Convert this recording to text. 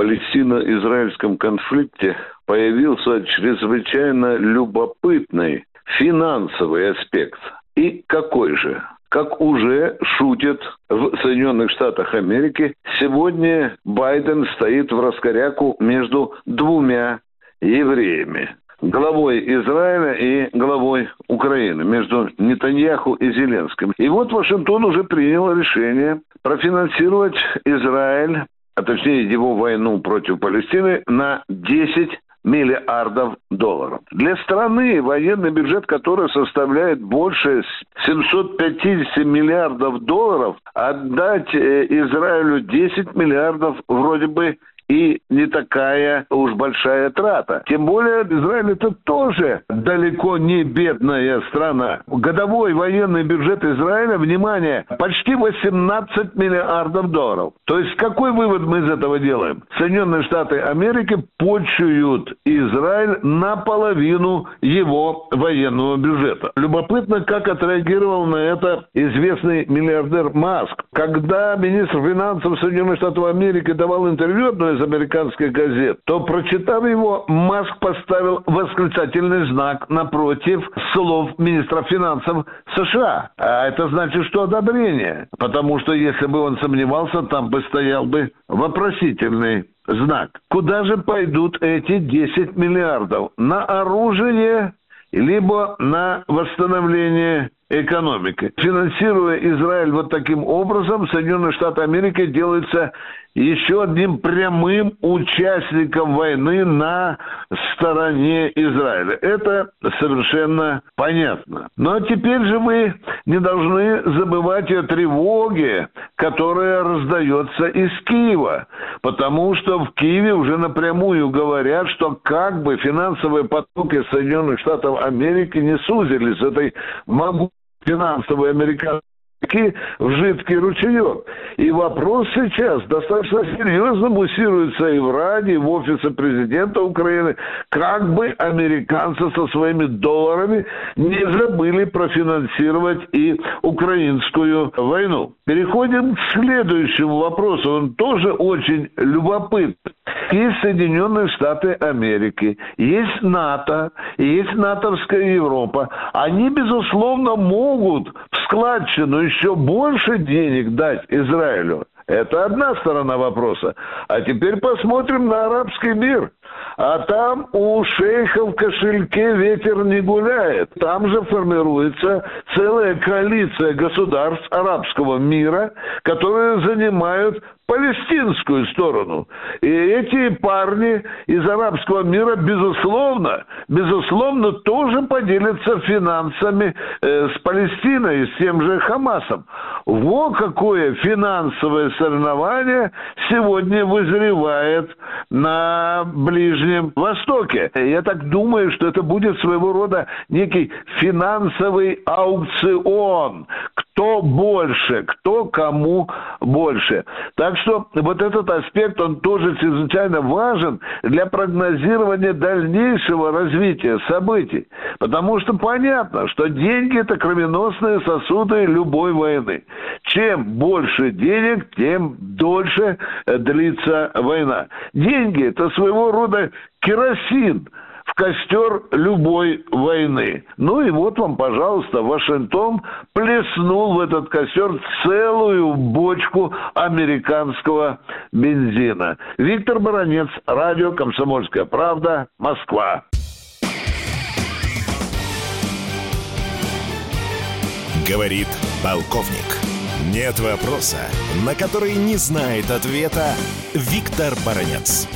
Палестино-израильском конфликте появился чрезвычайно любопытный финансовый аспект. И какой же? Как уже шутят в Соединенных Штатах Америки, сегодня Байден стоит в раскоряку между двумя евреями главой Израиля и главой Украины, между Нетаньяху и Зеленским. И вот Вашингтон уже принял решение профинансировать Израиль, а точнее его войну против Палестины на 10 миллиардов долларов. Для страны военный бюджет, который составляет больше 750 миллиардов долларов, отдать э, Израилю 10 миллиардов вроде бы и не такая уж большая трата. Тем более Израиль это тоже далеко не бедная страна. Годовой военный бюджет Израиля, внимание, почти 18 миллиардов долларов. То есть какой вывод мы из этого делаем? Соединенные Штаты Америки почуют Израиль наполовину его военного бюджета. Любопытно, как отреагировал на это известный миллиардер Маск. Когда министр финансов Соединенных Штатов Америки давал интервью одной из американских газет, то, прочитав его, Маск поставил восклицательный знак напротив слов министра финансов США. А это значит, что одобрение. Потому что если бы он сомневался, там бы стоял бы вопросительный знак. Куда же пойдут эти 10 миллиардов? На оружие, либо на восстановление экономики. Финансируя Израиль вот таким образом, Соединенные Штаты Америки делаются еще одним прямым участником войны на стороне Израиля. Это совершенно понятно. Но теперь же мы не должны забывать о тревоге, которая раздается из Киева. Потому что в Киеве уже напрямую говорят, что как бы финансовые потоки Соединенных Штатов Америки не сузились этой могучей финансовой американской в жидкий ручеек. И вопрос сейчас достаточно серьезно муссируется и в Раде, и в офисе президента Украины, как бы американцы со своими долларами не забыли профинансировать и украинскую войну. Переходим к следующему вопросу. Он тоже очень любопытный. Есть Соединенные Штаты Америки, есть НАТО, есть НАТОвская Европа. Они, безусловно, могут складчину еще больше денег дать Израилю. Это одна сторона вопроса. А теперь посмотрим на арабский мир. А там у шейхов в кошельке ветер не гуляет. Там же формируется целая коалиция государств арабского мира, которые занимают палестинскую сторону. И эти парни из арабского мира, безусловно, безусловно, тоже поделятся финансами э, с Палестиной, с тем же Хамасом. Во какое финансовое соревнование сегодня вызревает на Ближнем Востоке. Я так думаю, что это будет своего рода некий финансовый аукцион. Кто больше, кто кому больше. Так что вот этот аспект, он тоже чрезвычайно важен для прогнозирования дальнейшего развития событий. Потому что понятно, что деньги – это кровеносные сосуды любой войны. Чем больше денег, тем дольше длится война. Деньги – это своего рода керосин – в костер любой войны. Ну и вот вам, пожалуйста, Вашингтон плеснул в этот костер целую бочку американского бензина. Виктор Баранец, радио «Комсомольская правда», Москва. Говорит полковник. Нет вопроса, на который не знает ответа Виктор Баранец.